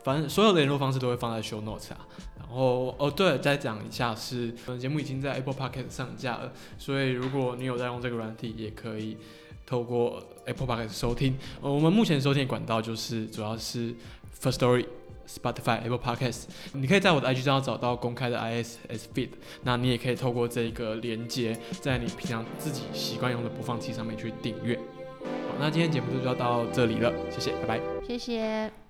反正所有的联络方式都会放在 Show Notes 啊。然后哦，对，再讲一下是，节目已经在 Apple Podcast 上架了，所以如果你有在用这个软体，也可以透过 Apple Podcast 收听。呃，我们目前收听管道就是主要是 First Story、Spotify、Apple Podcast。你可以在我的 IG 上找到公开的 ISS Feed，那你也可以透过这个连接，在你平常自己习惯用的播放器上面去订阅。好那今天节目就要到这里了，谢谢，拜拜，谢谢。